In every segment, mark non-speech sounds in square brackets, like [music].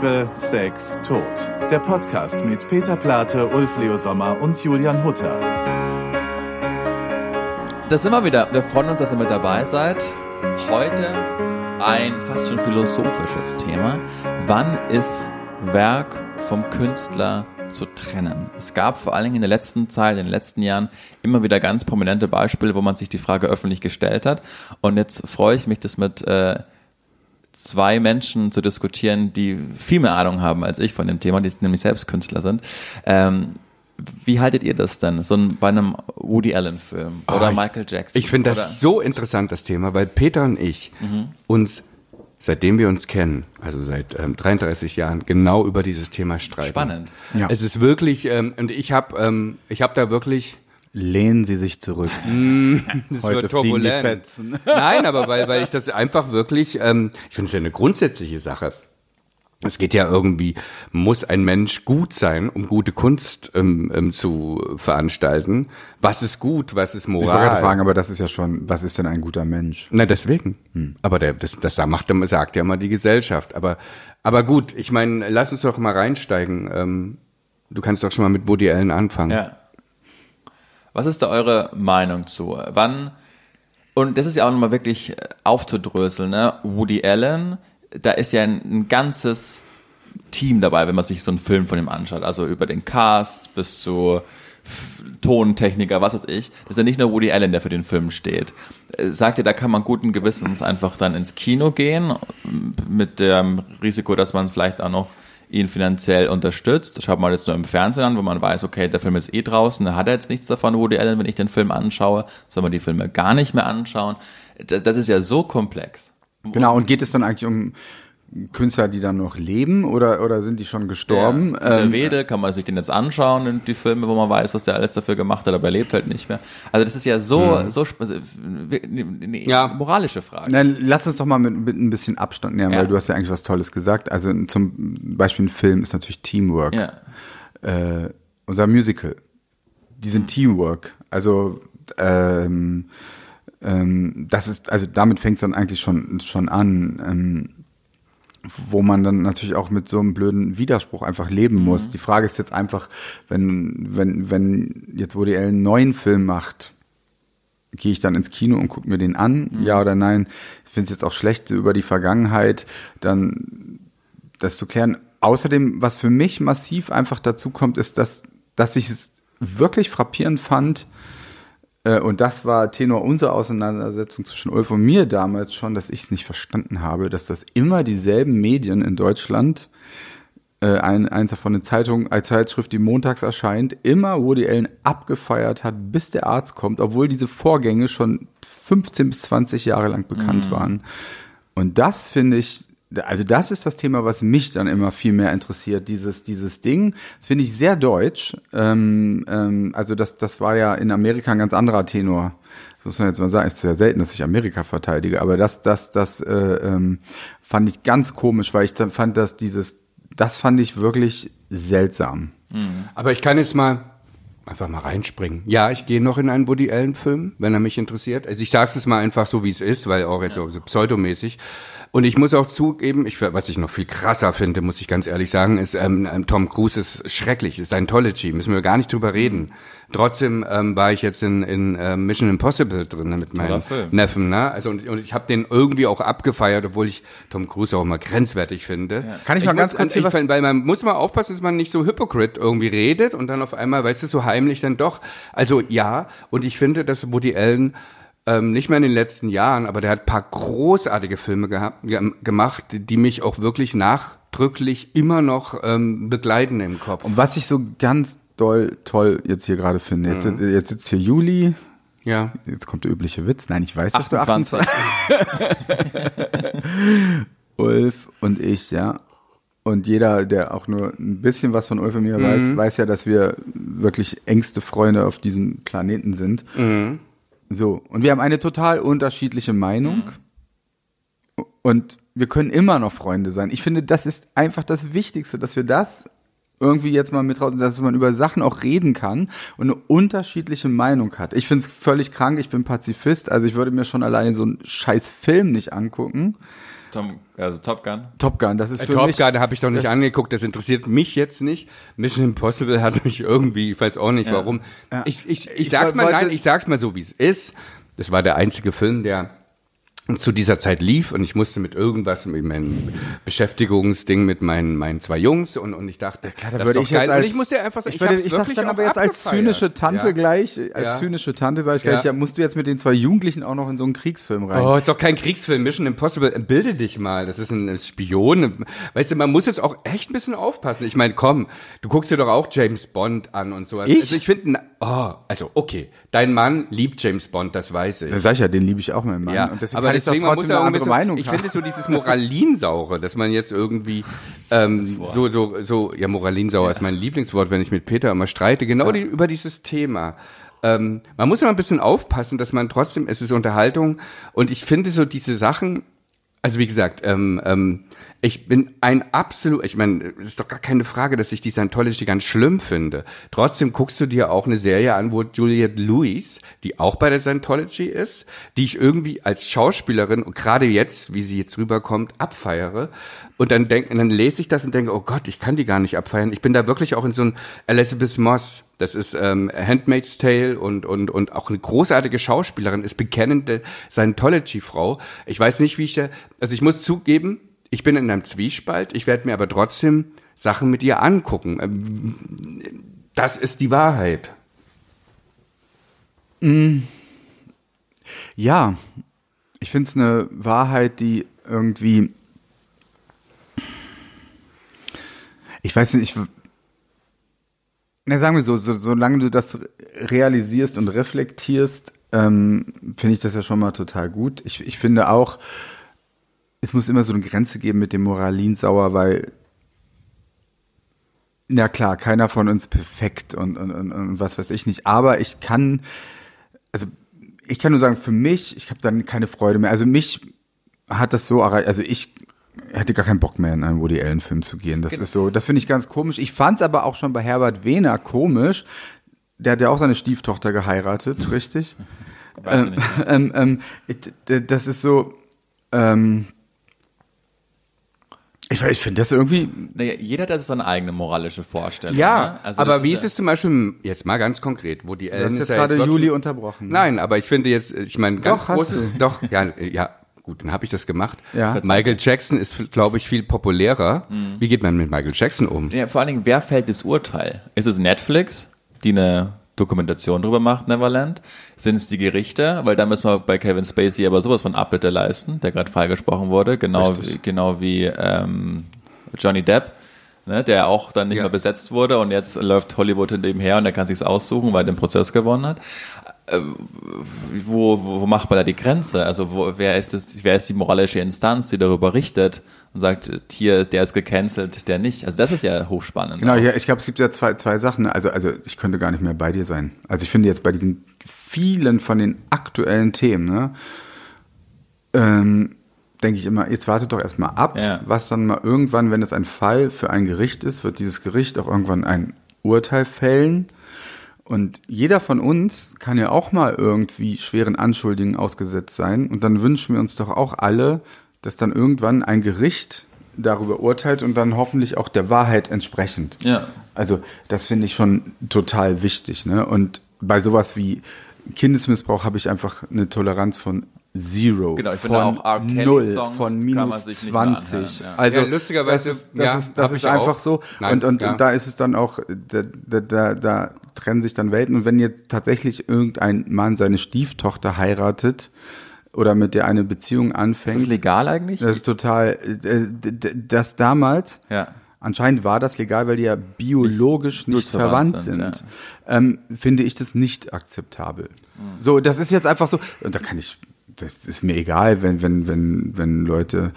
Liebe, Sex, Tod. Der Podcast mit Peter Plate, Ulf Leo Sommer und Julian Hutter. Das sind wir wieder. Wir freuen uns, dass ihr mit dabei seid. Heute ein fast schon philosophisches Thema. Wann ist Werk vom Künstler zu trennen? Es gab vor allen Dingen in der letzten Zeit, in den letzten Jahren immer wieder ganz prominente Beispiele, wo man sich die Frage öffentlich gestellt hat. Und jetzt freue ich mich, das mit äh, zwei Menschen zu diskutieren, die viel mehr Ahnung haben als ich von dem Thema, die nämlich selbst Künstler sind. Ähm, wie haltet ihr das denn, so ein, bei einem Woody Allen-Film oder Oh, ich- Michael Jackson? Ich finde das so interessant, das Thema, weil Peter und ich uns, seitdem wir uns kennen, also seit ähm, 33 Jahren, genau über dieses Thema streiten. Spannend. Ja. Es ist wirklich, ähm, und ich habe ähm, ich hab da wirklich, Lehnen Sie sich zurück. [laughs] das Heute wird turbulent. Fetzen. [laughs] Nein, aber weil, weil ich das einfach wirklich, ähm, ich finde es ja eine grundsätzliche Sache. Es geht ja irgendwie, muss ein Mensch gut sein, um gute Kunst ähm, ähm, zu veranstalten. Was ist gut, was ist Ich wollte Moral? gerade fragen, aber das ist ja schon, was ist denn ein guter Mensch? Na, deswegen. Aber der, das, das macht, sagt ja mal die Gesellschaft. Aber, aber gut, ich meine, lass uns doch mal reinsteigen. Ähm, du kannst doch schon mal mit Woody Allen anfangen. Ja. Was ist da eure Meinung zu? Wann, und das ist ja auch nochmal wirklich äh, aufzudröseln, ne? Woody Allen, da ist ja ein, ein ganzes Team dabei, wenn man sich so einen Film von ihm anschaut. Also über den Cast bis zu Tontechniker, was weiß ich. Das ist ja nicht nur Woody Allen, der für den Film steht. Äh, Sagt ihr, da kann man guten Gewissens einfach dann ins Kino gehen, mit dem Risiko, dass man vielleicht auch noch ihn finanziell unterstützt. Schaut man das nur im Fernsehen an, wo man weiß, okay, der Film ist eh draußen, da hat er jetzt nichts davon, Woody Allen, wenn ich den Film anschaue, soll man die Filme gar nicht mehr anschauen. Das, das ist ja so komplex. Genau, und geht es dann eigentlich um Künstler, die dann noch leben oder, oder sind die schon gestorben? Ja, der Ähm, Wedel, kann man sich den jetzt anschauen, und die Filme, wo man weiß, was der alles dafür gemacht hat, aber er lebt halt nicht mehr. Also das ist ja so, so sp- also, eine Ja. moralische Frage. Dann lass uns doch mal mit, mit ein bisschen Abstand nähern, Ja. weil du hast ja eigentlich was Tolles gesagt. Also zum Beispiel ein Film ist natürlich Teamwork. Ja. Äh, unser Musical, die sind Teamwork. Also ähm, ähm, das ist, also damit fängt es dann eigentlich schon schon an. Ähm, wo man dann natürlich auch mit so einem blöden Widerspruch einfach leben muss. Die Frage ist jetzt einfach, wenn, wenn, wenn jetzt Woody Allen einen neuen Film macht, gehe ich dann ins Kino und gucke mir den an, ja oder nein? Ich finde es jetzt auch schlecht, so über die Vergangenheit dann das zu klären. Außerdem, was für mich massiv einfach dazu kommt, ist, dass, dass ich es wirklich frappierend fand, und das war Tenor unserer Auseinandersetzung zwischen Ulf und mir damals schon, dass ich es nicht verstanden habe, dass das immer dieselben Medien in Deutschland, äh, ein, eins davon eine Zeitung, als Zeitschrift, die montags erscheint, immer Woody Allen abgefeiert hat, bis der Arzt kommt, obwohl diese Vorgänge schon 15 bis 20 Jahre lang bekannt waren. Und das finde ich, also das ist das Thema, was mich dann immer viel mehr interessiert. Dieses, dieses Ding, das finde ich sehr deutsch. Ähm, ähm, also das, das war ja in Amerika ein ganz anderer Tenor. Das muss man jetzt mal sagen. Es ist ja selten, dass ich Amerika verteidige, aber das, das, das äh, ähm, fand ich ganz komisch, weil ich dann fand, dass dieses, das fand ich wirklich seltsam. Aber ich kann jetzt mal einfach mal reinspringen. Ja, ich gehe noch in einen Woody Allen Film, wenn er mich interessiert. Also ich sage es mal einfach so, wie es ist, weil auch jetzt so, so pseudomäßig. Und ich muss auch zugeben, ich, was ich noch viel krasser finde, muss ich ganz ehrlich sagen, ist, ähm, ähm, Tom Cruise ist schrecklich, ist Scientology, müssen wir gar nicht drüber reden. Trotzdem ähm, war ich jetzt in, in äh, Mission Impossible drin mit meinem. Neffen, ne? Also und, und ich habe den irgendwie auch abgefeiert, obwohl ich Tom Cruise auch immer grenzwertig finde. Kann ich mal ganz muss, kurz hier ich, was- weil man muss mal aufpassen, dass man nicht so hypocrite irgendwie redet und dann auf einmal, weißt du, so heimlich dann doch. Also ja, und ich finde, dass Woody Allen ähm, nicht mehr in den letzten Jahren, aber der hat ein paar großartige Filme gehabt, ge gemacht, die, mich auch wirklich nachdrücklich immer noch ähm, begleiten im Kopf. Und was ich so ganz doll toll jetzt hier gerade finde, jetzt, jetzt sitzt hier Juli, ja. jetzt kommt der übliche Witz. Nein, ich weiß, dass du 28. 28 [laughs] Ulf und ich, ja. Und jeder, der auch nur ein bisschen was von Ulf und mir weiß, weiß ja, dass wir wirklich engste Freunde auf diesem Planeten sind. So, und wir haben eine total unterschiedliche Meinung. Und wir können immer noch Freunde sein. Ich finde, das ist einfach das Wichtigste, dass wir das irgendwie jetzt mal mit raus, dass man über Sachen auch reden kann und eine unterschiedliche Meinung hat. Ich finde es völlig krank, ich bin Pazifist, also ich würde mir schon alleine so einen scheiß Film nicht angucken. Tom, also Top Gun. Top Gun, das ist für Top mich. Gun habe ich doch nicht das- angeguckt, das interessiert mich jetzt nicht. Mission Impossible hat mich irgendwie, ich weiß auch nicht warum. Ich, ich, ich, Ich sag's mal, nein, ich sag's mal so, wie es ist. Das war der einzige Film, der zu dieser Zeit lief und ich musste mit irgendwas, mit meinem Beschäftigungsding mit meinen, meinen zwei Jungs und, und ich dachte, Klar, da das würde ist ich geil. jetzt als, und ich musste einfach sagen, ich, würde, hab's ich sag dann aber jetzt als zynische Tante Ja. gleich, als Ja. zynische Tante sage ich gleich, Ja. ja, musst du jetzt mit den zwei Jugendlichen auch noch in so einen Kriegsfilm rein. Oh, ist doch kein Kriegsfilm, Mission Impossible. Bilde dich mal. Das ist ein Spion. Weißt du, man muss jetzt auch echt ein bisschen aufpassen. Ich meine, komm, du guckst dir doch auch James Bond an und sowas. Ich? Also ich finde, oh, also okay, dein Mann liebt James Bond, das weiß ich. Da sag ich ja, den liebe ich auch, mein Mann. ja, und deswegen aber kann ich doch deswegen man trotzdem muss ja eine andere bisschen, Meinung Ich haben. finde so dieses Moralinsaure, dass man jetzt irgendwie [laughs] ähm, so so so ja Moralinsauer ist mein Lieblingswort, wenn ich mit Peter immer streite, genau die, über dieses Thema. Ähm, man muss immer ein bisschen aufpassen, dass man trotzdem, es ist Unterhaltung und ich finde so diese Sachen, also wie gesagt, ähm, ähm, ich bin ein absolut, ich meine, es ist doch gar keine Frage, dass ich die Scientology ganz schlimm finde. Trotzdem guckst du dir auch eine Serie an, wo Juliette Lewis, die auch bei der Scientology ist, die ich irgendwie als Schauspielerin, und gerade jetzt, wie sie jetzt rüberkommt, abfeiere. Und dann denk, dann lese ich das und denke, oh Gott, ich kann die gar nicht abfeiern. Ich bin da wirklich auch in so ein Elizabeth Moss. Das ist ähm, Handmaid's Tale und, und, und auch eine großartige Schauspielerin, ist bekennende Scientology-Frau. Ich weiß nicht, wie ich da, also ich muss zugeben, ich bin in einem Zwiespalt, ich werde mir aber trotzdem Sachen mit ihr angucken. Ähm, Das ist die Wahrheit. Ja, ich finde es eine Wahrheit, die irgendwie. Ich weiß nicht, ich. Na, sagen wir so, so, solange du das realisierst und reflektierst, ähm, finde ich das ja schon mal total gut. Ich, ich finde auch, es muss immer so eine Grenze geben mit dem Moralinsauer, weil na klar, keiner von uns perfekt und, und, und, und was weiß ich nicht. Aber ich kann, also ich kann nur sagen, für mich, ich habe dann keine Freude mehr. Also mich hat das so erreicht, also ich hätte gar keinen Bock mehr in einen Woody Allen Film zu gehen. Das ist so, das finde ich ganz komisch. Ich fand es aber auch schon bei Herbert Wehner komisch. Der hat ja auch seine Stieftochter geheiratet, richtig? Weißt du nicht. ne? ähm, ähm, d- das ist so, ähm, ich, ich finde das irgendwie, Naja, jeder hat seine eigene moralische Vorstellung. Ja, ne? Also aber wie ist es zum Beispiel, jetzt mal ganz konkret, wo die du Ellen hast jetzt ja gerade wirklich- Juli unterbrochen. Nein, aber ich finde jetzt, ich meine, ganz Doch, großes, du. doch, ja, ja, gut, dann habe ich das gemacht. Ja. Michael Jackson ist, glaube ich, viel populärer. Mhm. Wie geht man mit Michael Jackson um? Ja, vor allen Dingen, wer fällt das Urteil? Ist es Netflix, die eine Dokumentation drüber macht, Neverland? Sind es die Gerichte? Weil da müssen wir bei Kevin Spacey aber sowas von Abbitte leisten, der gerade freigesprochen wurde, genau wie, genau wie ähm, Johnny Depp. Ne, der auch dann nicht Ja. mehr besetzt wurde und jetzt läuft Hollywood hinter ihm her und er kann sich's aussuchen, weil er den Prozess gewonnen hat. Äh, wo, wo, wo macht man da die Grenze? Also wo, wer ist das, wer ist die moralische Instanz, die darüber richtet und sagt, hier, der ist gecancelt, der nicht? Also das ist ja hochspannend. Genau, ja, ich glaube, es gibt ja zwei, zwei Sachen. Also, also ich könnte gar nicht mehr bei dir sein. Also ich finde jetzt bei diesen vielen von den aktuellen Themen, ne, ähm, denke ich immer, jetzt wartet doch erstmal ab, Ja. was dann mal irgendwann, wenn es ein Fall für ein Gericht ist, wird dieses Gericht auch irgendwann ein Urteil fällen. Und jeder von uns kann ja auch mal irgendwie schweren Anschuldigungen ausgesetzt sein. Und dann wünschen wir uns doch auch alle, dass dann irgendwann ein Gericht darüber urteilt und dann hoffentlich auch der Wahrheit entsprechend. Ja. Also das finde ich schon total wichtig. Ne? Und bei sowas wie Kindesmissbrauch habe ich einfach eine Toleranz von Zero. Genau, ich von finde auch R. Kelly null, Songs von minus sich nicht mehr 20. anhören, ja. Also Ja, lustigerweise, das ist, das ja, ist, das ist einfach auch. so. Nein, und und, und da ist es dann auch, da, da, da, da trennen sich dann Welten. Und wenn jetzt tatsächlich irgendein Mann seine Stieftochter heiratet oder mit der eine Beziehung Ist anfängt, das legal eigentlich? das ist total, äh, das damals, Ja. Anscheinend war das legal, weil die ja biologisch nicht, nicht verwandt sind, sind, ähm, finde ich das nicht akzeptabel. So, das ist jetzt einfach so, und da kann ich, das ist mir egal, wenn, wenn, wenn, wenn Leute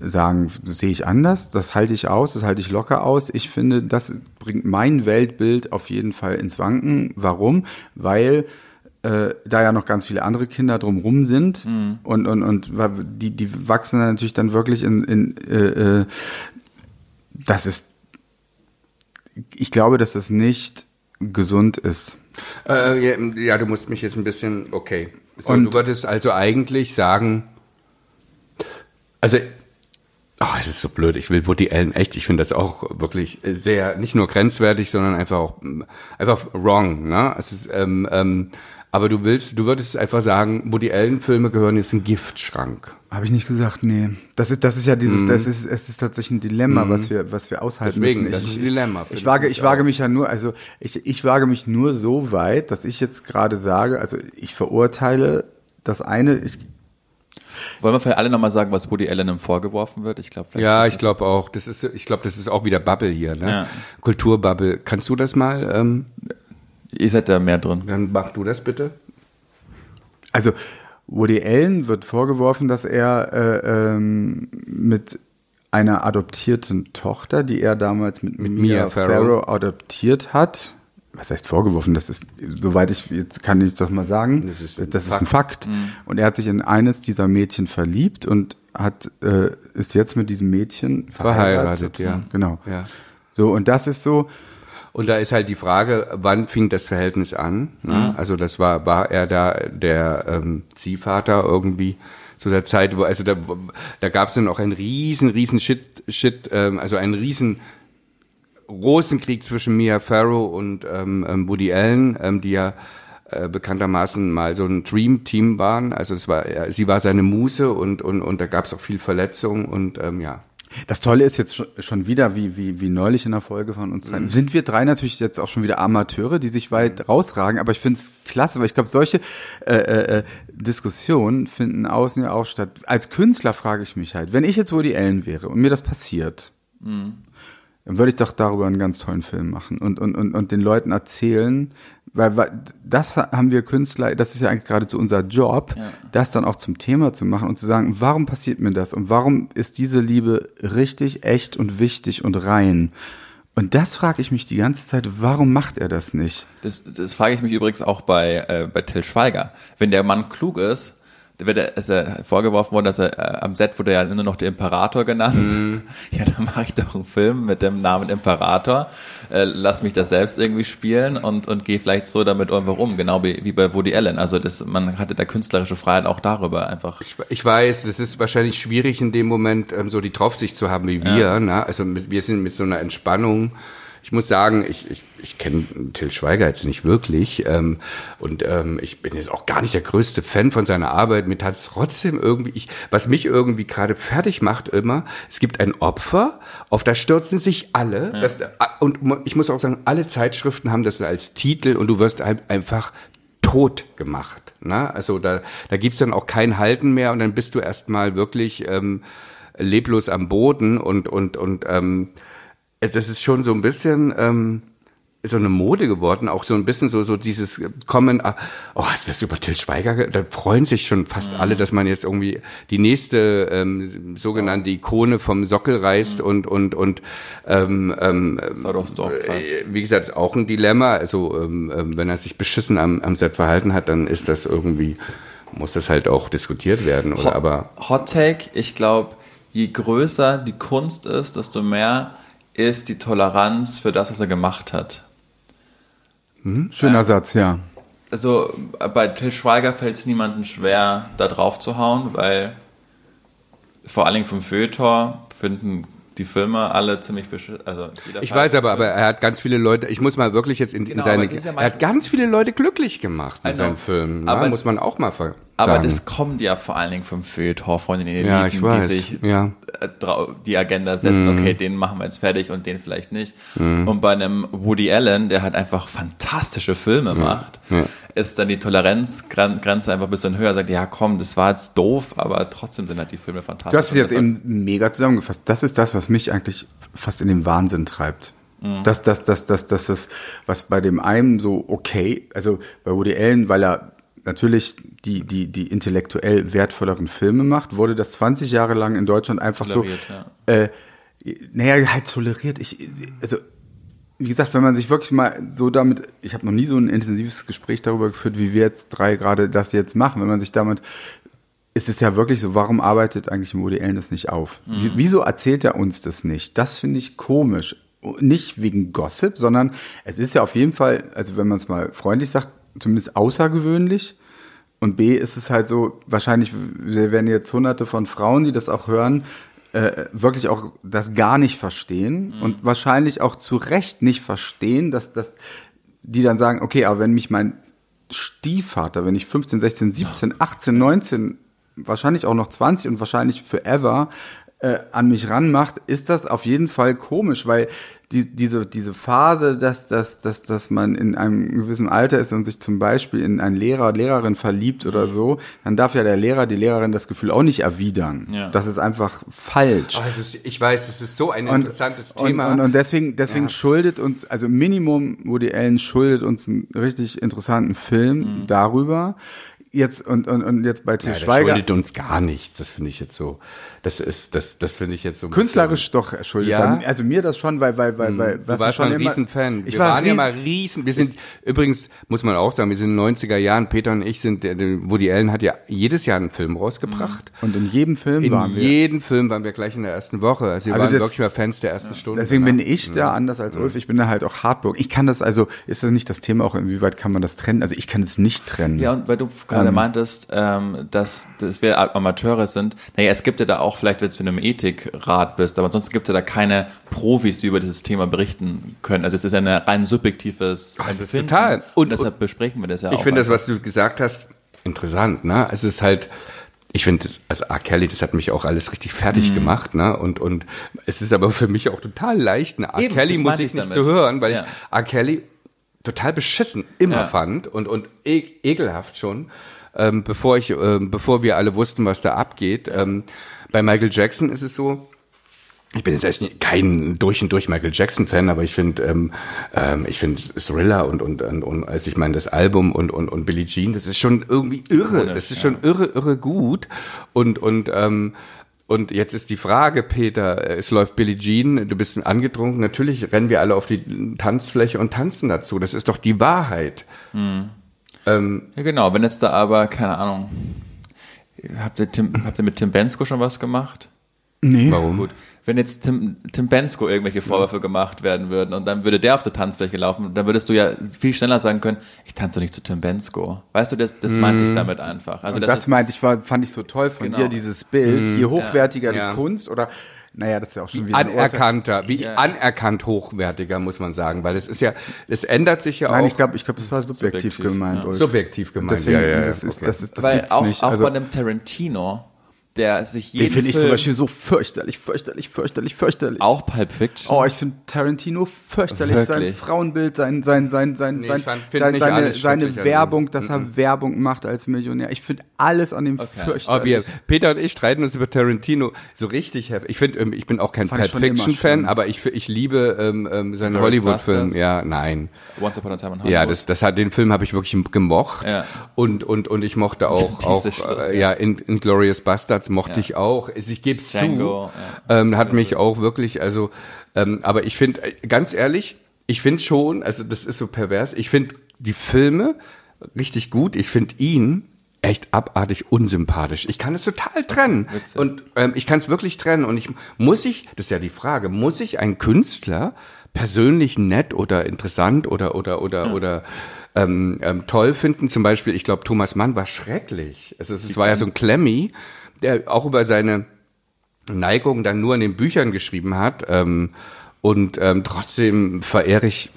sagen, sehe ich anders, das halte ich aus, das halte ich locker aus. Ich finde, das bringt mein Weltbild auf jeden Fall ins Wanken. Warum? Weil äh, da ja noch ganz viele andere Kinder drumrum sind und, und, und wa- die, die wachsen dann natürlich dann wirklich in, in äh, äh, das ist, ich glaube, dass das nicht gesund ist. Äh, ja, ja, du musst mich jetzt ein bisschen, okay. So, Und- du würdest also eigentlich sagen, also Oh, es ist so blöd. Ich will Woody Allen echt. Ich finde das auch wirklich sehr, nicht nur grenzwertig, sondern einfach auch, einfach wrong, ne? Es ist, ähm, ähm, aber du willst, du würdest einfach sagen, Woody Allen Filme gehören jetzt in den Giftschrank. Habe ich nicht gesagt, nee. Das ist, das ist ja dieses, Mhm. das ist, es ist tatsächlich ein Dilemma, was wir, was wir aushalten Deswegen, müssen. das ist ein Dilemma. Ich wage, ich wage mich ja nur, also ich, ich wage mich nur so weit, dass ich jetzt gerade sage, also ich verurteile das eine, ich, Wollen wir vielleicht alle nochmal sagen, was Woody Allen vorgeworfen wird? Ich glaube, Ja, ich glaube auch. Das ist, ich glaube, das ist auch wieder Bubble hier, ne? Ja. Kulturbubble. Kannst du das mal? Ähm, Ihr seid da mehr drin. dann mach du das bitte. Also Woody Allen wird vorgeworfen, dass er äh, ähm, mit einer adoptierten Tochter, die er damals mit, mit Mia Mia Farrow. Farrow adoptiert hat. Was heißt vorgeworfen? Das ist, soweit ich jetzt kann ich doch mal sagen, Das ist ein das ist ein Fakt. Fakt. Und er hat sich in eines dieser Mädchen verliebt und hat äh, ist jetzt mit diesem Mädchen Verheiratet, verheiratet. ja. Genau. Ja. So und das ist so. Und da ist halt die Frage, wann fing das Verhältnis an? Ne? Also das war, war er da der ähm, Ziehvater irgendwie zu der Zeit, wo, also da, da gab es dann auch einen riesen, riesen Shit, Shit ähm, also einen riesen Rosenkrieg zwischen Mia Farrow und ähm, ähm, Woody Allen, ähm, die ja äh, bekanntermaßen mal so ein Dream-Team waren. Also es war, ja, sie war seine Muse und, und, und da gab es auch viel Verletzung und ähm, ja. Das Tolle ist jetzt schon- wieder, wie, wie, wie neulich in der Folge von uns dreien, sind wir drei natürlich jetzt auch schon wieder Amateure, die sich weit rausragen, aber ich finde es klasse, weil ich glaube, solche äh, äh, äh, Diskussionen finden außen ja auch statt. Als Künstler frage ich mich halt, wenn ich jetzt Woody Allen wäre und mir das passiert, dann würde ich doch darüber einen ganz tollen Film machen und, und, und, und den Leuten erzählen, weil, weil das haben wir Künstler, das ist ja eigentlich geradezu unser Job, das dann auch zum Thema zu machen und zu sagen, warum passiert mir das und warum ist diese Liebe richtig, echt und wichtig und rein? Und das frage ich mich die ganze Zeit, warum macht er das nicht? Das, das frage ich mich übrigens auch bei, äh, bei Till Schweiger. Wenn der Mann klug ist, wird er, ist er vorgeworfen worden, dass er äh, am Set wurde ja nur noch der Imperator genannt. [laughs] Ja, dann mache ich doch einen Film mit dem Namen Imperator, äh, lass mich das selbst irgendwie spielen und, und gehe vielleicht so damit einfach um, genau wie, wie bei Woody Allen. Also das, man hatte da künstlerische Freiheit auch darüber einfach. Ich, ich weiß, das ist wahrscheinlich schwierig in dem Moment, ähm, so die Draufsicht zu haben wie wir. Ne? Also mit, wir sind mit so einer Entspannung. Ich muss sagen, ich, ich, ich kenne Till Schweiger jetzt nicht wirklich ähm, und ähm, ich bin jetzt auch gar nicht der größte Fan von seiner Arbeit. Mir tat es trotzdem irgendwie, ich, was mich irgendwie gerade fertig macht immer, es gibt ein Opfer, auf das stürzen sich alle. Das, und ich muss auch sagen, alle Zeitschriften haben das als Titel und du wirst halt einfach tot gemacht. Ne? Also da, da gibt's dann auch kein Halten mehr und dann bist du erstmal wirklich ähm, leblos am Boden und, und, und ähm, das ist schon so ein bisschen ähm, so eine Mode geworden, auch so ein bisschen so, so dieses Kommen, ah, oh, ist das über Till Schweiger? ge- Da freuen sich schon fast alle, dass man jetzt irgendwie die nächste ähm, sogenannte Ikone vom Sockel reißt und, und, und ähm, ähm, äh, wie gesagt, auch ein Dilemma. Also ähm, ähm, wenn er sich beschissen am, am Set verhalten hat, dann ist das irgendwie, muss das halt auch diskutiert werden. Oder? Aber Hot Take, ich glaube, je größer die Kunst ist, desto mehr ist die Toleranz für das, was er gemacht hat. Schöner Satz, ja. Also bei Till Schweiger fällt es niemandem schwer, da drauf zu hauen, weil vor allen Dingen vom Feuilleton finden die Filme alle ziemlich beschissen. Also ich Fall- weiß aber, aber er hat ganz viele Leute, ich muss mal wirklich jetzt in, Genau, in seine, ja er hat ganz viele Leute glücklich gemacht mit I know. seinen Filmen. Aber- ne? muss man auch mal ver Aber sagen. das kommt ja vor allen Dingen vom Feuilleton, von den Eliten, Ja, ich weiß, die sich ja. Mhm. äh, die Agenda setzen, okay, den machen wir jetzt fertig und den vielleicht nicht. Und bei einem Woody Allen, der halt einfach fantastische Filme macht, ja. ist dann die Toleranzgrenze einfach ein bisschen höher, sagt, ja komm, das war jetzt doof, aber trotzdem sind halt die Filme fantastisch. Du hast es jetzt eben mega zusammengefasst. Das ist das, was mich eigentlich fast in den Wahnsinn treibt. Das, das, das, das, das, das, was bei dem einen so okay, also bei Woody Allen, weil er natürlich die, die, die intellektuell wertvolleren Filme macht, wurde das 20 Jahre lang in Deutschland einfach Toleriert, so, ja. äh, naja, halt toleriert. Ich, also, wie gesagt, wenn man sich wirklich mal so damit, ich habe noch nie so ein intensives Gespräch darüber geführt, wie wir jetzt drei gerade das jetzt machen, wenn man sich damit ist es ja wirklich so, warum arbeitet eigentlich Woody Allen das nicht auf? Wie- Wieso erzählt er uns das nicht? Das finde ich komisch. Nicht wegen Gossip, sondern es ist ja auf jeden Fall, also wenn man es mal freundlich sagt, zumindest außergewöhnlich. Und B ist es halt so, wahrscheinlich, wir werden jetzt hunderte von Frauen, die das auch hören, äh, wirklich auch das gar nicht verstehen Mhm. und wahrscheinlich auch zu Recht nicht verstehen, dass, dass die dann sagen, okay, aber wenn mich mein Stiefvater, wenn ich 15, 16, 17, 18, 19, wahrscheinlich auch noch 20 und wahrscheinlich forever äh, an mich ranmacht, ist das auf jeden Fall komisch, weil die, diese, diese Phase, dass, dass, dass, dass man in einem gewissen Alter ist und sich zum Beispiel in einen Lehrer, Lehrerin verliebt oder so, dann darf ja der Lehrer, die Lehrerin das Gefühl auch nicht erwidern. Ja. Das ist einfach falsch. Oh, ist, ich weiß, es ist so ein Und- interessantes und, Thema. Und, und deswegen, deswegen Ja. schuldet uns, also Minimum Woody Allen schuldet uns einen richtig interessanten Film darüber. Jetzt und, und, und jetzt bei Til ja, der Schweiger. schuldet uns gar nichts. Das finde ich jetzt so. Das ist, das, das finde ich jetzt so. ein Künstlerisch doch er schuldet Ja? Also mir das schon, weil, weil, weil, weil Du warst schon mal ein immer- Riesenfan. Ich wir war waren ja riesen, mal riesen. Wir sind übrigens, muss man auch sagen, wir sind in den 90er Jahren. Peter und ich sind, Woody Allen hat ja jedes Jahr einen Film rausgebracht. und in jedem Film In waren wir. jedem Film waren wir gleich in der ersten Woche. Also wir Also waren das- wirklich mal Fans der ersten Stunde. Deswegen bin ich da anders als Ulf. Ich bin da halt auch Hardburg. Ich kann das also, ist das nicht das Thema auch, inwieweit kann man das trennen? Also ich kann es nicht trennen. Ja, und weil du gerade Ähm. meintest, ähm, dass, dass wir Amateure sind, naja, es gibt ja da auch, vielleicht wenn du in einem Ethikrat bist, aber ansonsten gibt es ja da keine Profis, die über dieses Thema berichten können. Also es ist ja ein rein subjektives Ach, Empfinden. total. Und, Und- deshalb besprechen wir das ja Ich auch. finde das, was du gesagt hast, interessant, ne? Es ist halt, ich finde das, also R. Kelly, das hat mich auch alles richtig fertig Mhm. gemacht, ne? Und, und es ist aber für mich auch total leicht, ne? R. Eben, Kelly muss ich ich nicht zu hören, weil Ja. ich R. Kelly total beschissen immer Ja. fand und, und e ekelhaft schon, ähm, bevor ich, ähm, bevor wir alle wussten, was da abgeht. Ähm, bei Michael Jackson ist es so, ich bin jetzt erst nicht- kein durch und durch Michael Jackson Fan, aber ich finde, ähm, ähm, ich finde Thriller und und und, und also ich meine das Album und und und Billie Jean, das ist schon irgendwie irre, das ist schon irre irre gut und und ähm, und jetzt ist die Frage, Peter, äh, es läuft Billie Jean, du bist angetrunken, natürlich rennen wir alle auf die Tanzfläche und tanzen dazu. Das ist doch die Wahrheit. Ähm, Ja, genau. Wenn jetzt da aber, keine Ahnung, habt ihr, Tim, habt ihr mit Tim Bensko schon was gemacht? nee. warum? Gut. Wenn jetzt Tim, Tim Bensko irgendwelche Vorwürfe gemacht werden würden und dann würde der auf der Tanzfläche laufen, dann würdest du ja viel schneller sagen können, ich tanze doch nicht zu Tim Bensko. Weißt du, das, das meinte ich damit einfach. Also Und das, das, ist, meinte ich, war, fand ich so toll von Genau. dir, dieses Bild. Je hochwertiger Ja. die Kunst oder, naja, das ist ja auch schon wieder ein Urteil. anerkannter, wie Ja. anerkannt hochwertiger, muss man sagen, weil es ist ja, es ändert sich ja Nein, auch ich glaube, ich glaube, das war subjektiv, Subjektiv, gemeint, ja. Ulf. subjektiv gemeint. Deswegen, ja, ja, ja, das ist, okay. das ist, das weil gibt's auch, nicht. auch Also, bei einem Tarantino, der sich den jeden finde ich zum Beispiel so fürchterlich, fürchterlich, fürchterlich, fürchterlich. auch Pulp Fiction. Oh, ich finde Tarantino fürchterlich. Sein Wirklich? Frauenbild, sein, sein, sein, sein, Nee, sein, sein seine, seine. Werbung, dass er Werbung macht als Millionär. Ich finde alles an dem Oh, fürchterlich. wir, Peter und ich streiten uns über Tarantino so richtig heftig. Ich finde, ähm, ich bin auch kein Pulp Fiction Fan, aber ich, ich liebe ähm, ähm, seinen Hollywood-Film. Ja, nein. Once Upon a Time in Hollywood. Ja, das, das hat den Film habe ich wirklich gemocht Ja. und und und ich mochte auch [laughs] auch äh, ja in, in Glorious Bastards mochte Ja. ich auch. Ich gebe es zu, Django, ähm, hat mich auch wirklich also ähm, aber ich finde äh, ganz ehrlich, ich finde schon, also das ist so pervers. Ich finde die Filme richtig gut. Ich finde ihn echt abartig unsympathisch. Ich kann es total trennen Witzig. und ähm, ich kann es wirklich trennen und ich muss ich, das ist ja die Frage, muss ich einen Künstler persönlich nett oder interessant oder oder oder oder ähm, ähm, toll finden? Zum Beispiel, ich glaube, Thomas Mann war schrecklich. Also es, es war ja so ein Klemmi, der auch über seine Neigung dann nur in den Büchern geschrieben hat. Ähm, und ähm, trotzdem verehre ich,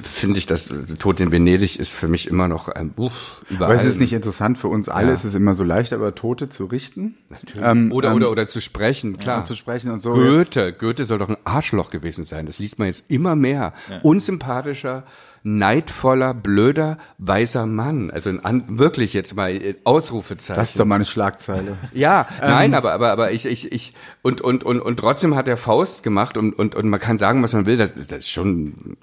finde ich, dass Tod in Venedig ist für mich immer noch ein Buch über Aber es ist nicht interessant für uns alle. Ja. Es ist immer so leicht, aber Tote zu richten. Natürlich. Ähm, oder, ähm, oder, oder zu sprechen, klar. und zu sprechen und so. Jetzt- Goethe, Goethe soll doch ein Arschloch gewesen sein. Das liest man jetzt immer mehr. Unsympathischer, neidvoller, blöder, weiser Mann. Also ein wirklich jetzt mal äh, Ausrufezeichen. Das ist doch mal eine Schlagzeile. Ja, nein, aber aber aber ich ich ich und und und und trotzdem hat er Faust gemacht und und und man kann sagen, was man will, das, das ist schon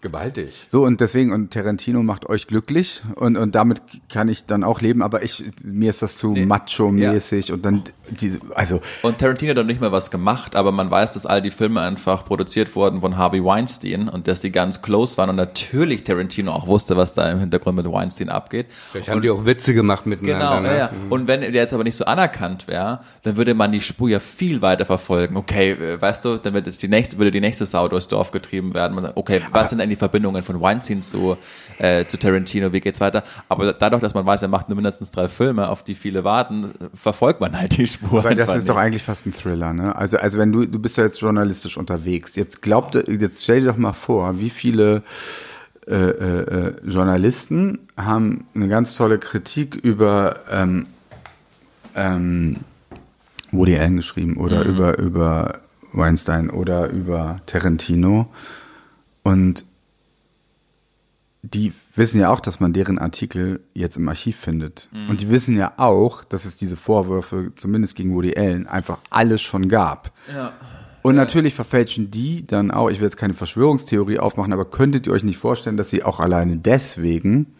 gewaltig. So, und deswegen, und Tarantino macht euch glücklich und, und damit kann ich dann auch leben, aber ich, mir ist das zu macho-mäßig und dann diese, also, Und Tarantino hat dann nicht mehr was gemacht, aber man weiß, dass all die Filme einfach produziert wurden von Harvey Weinstein und dass die ganz close waren und natürlich Tarantino auch wusste, was da im Hintergrund mit Weinstein abgeht. Vielleicht haben die auch Witze gemacht miteinander. Genau, ne? ja, ja. Und wenn der jetzt aber nicht so anerkannt wäre, dann würde man die Spur ja viel weiter verfolgen. Okay, äh, weißt du, dann wird die nächste, würde die nächste Sau durchs Dorf getrieben werden. Okay, was sind denn die Verbindungen von Weinstein zu, äh, zu Tarantino? Wie geht's weiter? Aber dadurch, dass man weiß, er macht nur mindestens drei Filme, auf die viele warten, verfolgt man halt die Spur. Weil das einfach ist doch eigentlich fast ein Thriller, ne? Also, also wenn du, du bist ja jetzt journalistisch unterwegs. Jetzt glaubt, jetzt stell dir doch mal vor, wie viele äh, äh, äh, Journalisten haben eine ganz tolle Kritik über ähm, ähm, Woody Allen geschrieben oder Mhm. über, über Weinstein oder über Tarantino. Und die wissen ja auch, dass man deren Artikel jetzt im Archiv findet. Mhm. Und die wissen ja auch, dass es diese Vorwürfe, zumindest gegen Woody Allen, einfach alles schon gab. Ja. Und natürlich verfälschen die dann auch, ich will jetzt keine Verschwörungstheorie aufmachen, aber könntet ihr euch nicht vorstellen, dass sie auch alleine deswegen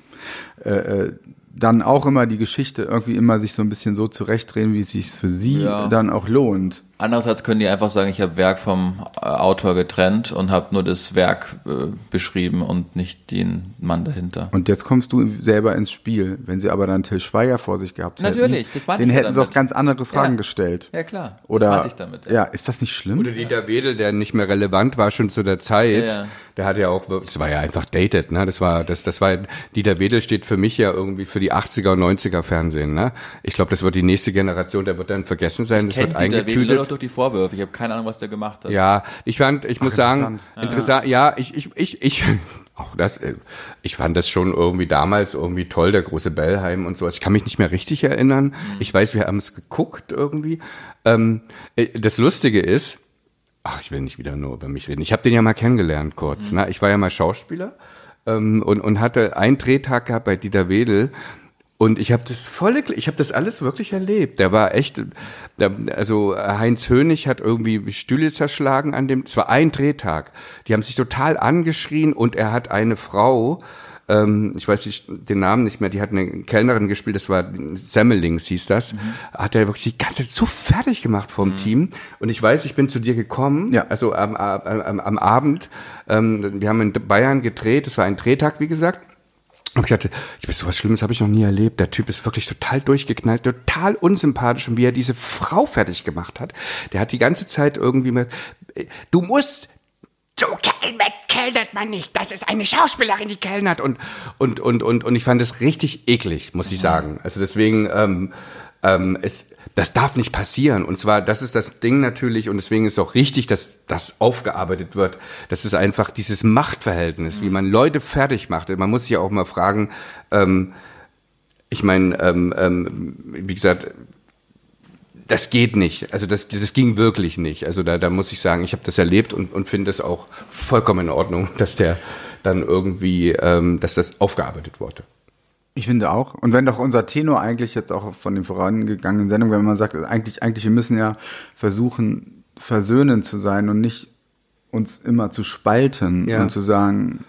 äh, äh, dann auch immer die Geschichte irgendwie immer sich so ein bisschen so zurechtdrehen, wie es sich für sie Ja. dann auch lohnt. Andererseits können die einfach sagen, ich habe Werk vom äh, Autor getrennt und habe nur das Werk äh, beschrieben und nicht den Mann dahinter. Und jetzt kommst du selber ins Spiel. Wenn sie aber dann Till Schweiger vor sich gehabt Natürlich, hätten, das meinte den ich ja hätten sie auch ganz andere Fragen Ja. gestellt. Ja klar, Oder, das meinte ich damit. Ja. ist das nicht schlimm? Oder Dieter Wedel, der nicht mehr relevant war schon zu der Zeit. Ja, ja. Der hat ja auch, das war ja einfach dated, ne? Das war, das, das war, Dieter Wedel steht für mich ja irgendwie für die 80er und 90er Fernsehen, ne? Ich glaube, das wird die nächste Generation, der wird dann vergessen sein, das wird eingetütet. Noch durch die Vorwürfe. Ich habe keine Ahnung, was der gemacht hat. Ja, ich fand, ich muss sagen, interessant. interessant, ja, ich, ich, ich, ich, [laughs] auch das, äh, ich fand das schon irgendwie damals irgendwie toll, der große Bellheim und sowas. Ich kann mich nicht mehr richtig erinnern. Ich weiß, wir haben es geguckt irgendwie. Ähm, äh, das Lustige ist, ach, ich will nicht wieder nur über mich reden. Ich habe den ja mal kennengelernt kurz. Ne? Ich war ja mal Schauspieler ähm, und, und hatte einen Drehtag gehabt bei Dieter Wedel. Und ich habe das volle, ich habe das alles wirklich erlebt. Der war echt, also Heinz Hönig hat irgendwie Stühle zerschlagen an dem, es war ein Drehtag. Die haben sich total angeschrien und er hat eine Frau, ähm, ich weiß nicht, den Namen nicht mehr, die hat eine Kellnerin gespielt, das war Semmelings hieß das, hat er wirklich die ganze Zeit so fertig gemacht vom Team. Und ich weiß, ich bin zu dir gekommen, Ja. also am, am, am Abend, ähm, wir haben in Bayern gedreht, es war ein Drehtag, wie gesagt. Und ich dachte, ich bin sowas Schlimmes habe ich noch nie erlebt. Der Typ ist wirklich total durchgeknallt, total unsympathisch und wie er diese Frau fertig gemacht hat. Der hat die ganze Zeit irgendwie mit, äh, du musst so kellnert, man nicht. Das ist eine Schauspielerin, die kellnert. Und, und, und, und, und ich fand es richtig eklig, muss ich sagen. Also deswegen, ähm, ähm, es, das darf nicht passieren. Und zwar, das ist das Ding natürlich, und deswegen ist es auch richtig, dass das aufgearbeitet wird. Das ist einfach dieses Machtverhältnis, wie man Leute fertig macht. Man muss sich ja auch mal fragen, ähm, ich meine, ähm, ähm, wie gesagt, das geht nicht. Also das, das ging wirklich nicht. Also da, da muss ich sagen, ich habe das erlebt und, und finde es auch vollkommen in Ordnung, [laughs] dass der dann irgendwie, ähm, dass das aufgearbeitet wurde. Ich finde auch. Und wenn doch unser Tenor eigentlich jetzt auch von den vorangegangenen Sendungen, wenn man sagt, eigentlich, eigentlich, wir müssen ja versuchen, versöhnend zu sein und nicht uns immer zu spalten Ja. und zu sagen,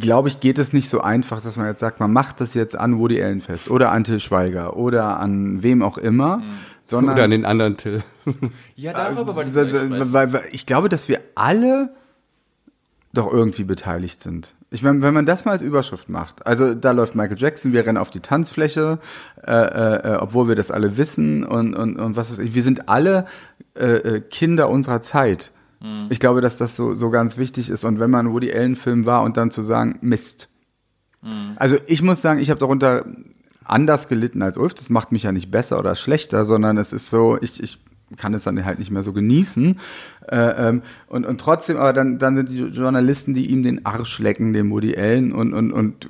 glaube ich, geht es nicht so einfach, dass man jetzt sagt, man macht das jetzt an Woody Allen fest oder an Till Schweiger oder an wem auch immer, sondern Oder an den anderen Till. Ja, darüber So, nicht so, sprechen. weil, weil ich glaube, dass wir alle doch irgendwie beteiligt sind. Ich meine, wenn man das mal als Überschrift macht, also da läuft Michael Jackson, wir rennen auf die Tanzfläche, äh, äh, obwohl wir das alle wissen und, und, und was weiß ich, wir sind alle äh, äh, Kinder unserer Zeit. Ich glaube, dass das so, so ganz wichtig ist. Und wenn man Woody Allen-Film war und dann zu sagen, Mist. Also ich muss sagen, ich habe darunter anders gelitten als Ulf. Das macht mich ja nicht besser oder schlechter, sondern es ist so, ich, ich kann es dann halt nicht mehr so genießen. Äh, ähm, und, und trotzdem, aber dann, dann sind die Journalisten, die ihm den Arsch lecken, dem Woody Allen und, und, und